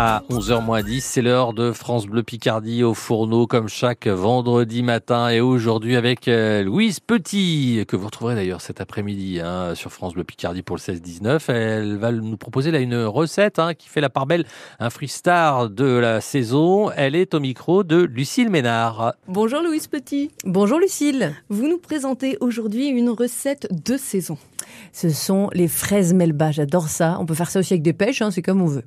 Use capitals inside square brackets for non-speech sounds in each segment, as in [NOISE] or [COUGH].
À 11h10, c'est l'heure de France Bleu Picardie au fourneau comme chaque vendredi matin et aujourd'hui avec euh, Louise Petit que vous retrouverez d'ailleurs cet après-midi hein, sur France Bleu Picardie pour le 16-19. Elle va nous proposer là une recette hein, qui fait la part belle, un freestar de la saison. Elle est au micro de Lucille Ménard. Bonjour Louise Petit. Bonjour Lucille. Vous nous présentez aujourd'hui une recette de saison. Ce sont les fraises melba. J'adore ça. On peut faire ça aussi avec des pêches, hein, c'est comme on veut.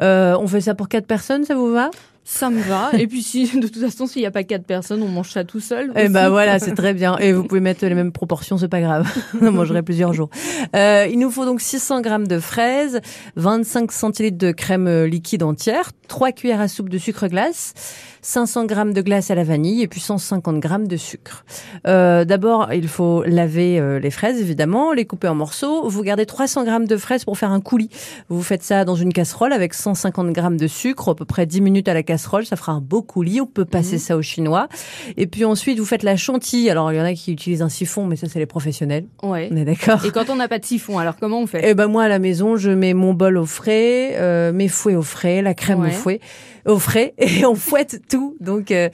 Euh, on fait ça pour quatre personnes, ça vous va? Ça me va. Et puis si, de toute façon, s'il n'y a pas quatre personnes, on mange ça tout seul. Eh ben voilà, c'est [LAUGHS] très bien. Et vous pouvez mettre les mêmes proportions, c'est pas grave. [LAUGHS] on mangerait plusieurs jours. Euh, il nous faut donc 600 grammes de fraises, 25 centilitres de crème liquide entière, 3 cuillères à soupe de sucre glace, 500 grammes de glace à la vanille et puis 150 grammes de sucre. Euh, D'abord, il faut laver euh, les fraises, évidemment, les couper en morceaux. Vous gardez 300 grammes de fraises pour faire un coulis. Vous faites ça dans une casserole avec 150 grammes de sucre, à peu près 10 minutes à la casserole. Ça fera un beau coulis. On peut passer mmh. ça au chinois. Et puis ensuite, vous faites la chantilly. Alors, il y en a qui utilisent un siphon, mais ça, c'est les professionnels. Ouais. On est d'accord. Et quand on n'a pas de siphon, alors comment on fait? Eh ben, moi, à la maison, je mets mon bol au frais, euh, mes fouets au frais, la crème au fouet, au frais, [LAUGHS] et on fouette tout. Donc, euh,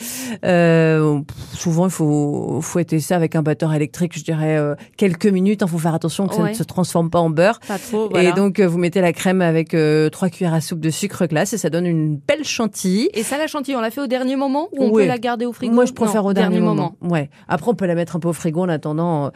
euh, souvent, il faut fouetter ça avec un batteur électrique, je dirais, euh, quelques minutes. Il faut faire attention que ça ne se transforme pas en beurre. Pas trop, voilà. Et donc, vous mettez la crème avec trois cuillères à soupe de sucre glace et ça donne une belle chantilly. Et ça, la chantilly, on la fait au dernier moment ou on oui. peut la garder au frigo Moi, je préfère non, au dernier, moment. Ouais. Après, on peut la mettre un peu au frigo en attendant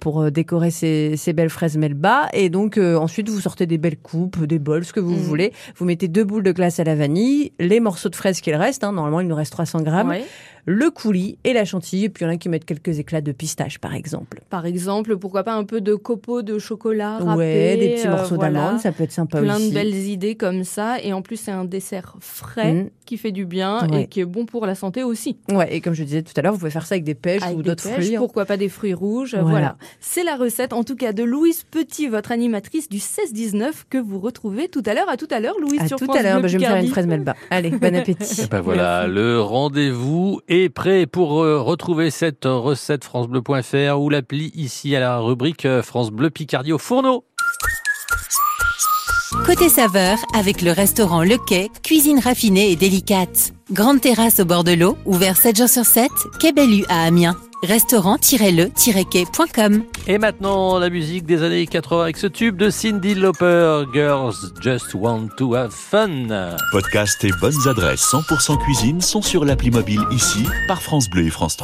pour décorer ces, ces, belles fraises melba. Et donc, ensuite, vous sortez des belles coupes, des bols, ce que vous Mmh. voulez. Vous mettez deux boules de glace à la vanille, les morceaux de fraises qu'il reste. Hein, normalement, il nous reste 300 grammes. Ouais. Le coulis et la chantilly. Et puis, il y en a qui mettent quelques éclats de pistache, par exemple. Par exemple, pourquoi pas un peu de copeaux de chocolat râpé, Ouais, des petits euh, morceaux voilà. d'amande, ça peut être sympa Plein aussi. de belles idées comme ça. Et en plus, c'est un dessert frais Mmh. qui fait du bien Ouais. et qui est bon pour la santé aussi. Ouais, et comme je disais tout à l'heure, vous pouvez faire ça avec des pêches Avec ou d'autres fruits. hein. Pourquoi pas des fruits rouges Voilà. Voilà. C'est la recette, en tout cas, de Louise Petit, votre animatrice du 16-19, que vous retrouvez tout à l'heure. À tout à l'heure, Louise, À sur tout France à l'heure, Bleu bah, je vais me faire une fraise melba. Allez, bon [LAUGHS] appétit. Et ben voilà, le rendez-vous est prêt pour euh, retrouver cette recette francebleu.fr ou l'appli ici à la rubrique euh, France Bleu Picardie au fourneau. Côté saveur, avec le restaurant Le Quai, cuisine raffinée et délicate. Grande terrasse au bord de l'eau, ouvert 7 jours sur 7, Quai Bellu à Amiens. Restaurant-le-quai.com Et maintenant, la musique des années 80 avec ce tube de Cindy Lauper, Girls Just Want to Have Fun. Podcast et bonnes adresses 100% cuisine sont sur l'appli mobile ici par France Bleu et France 3.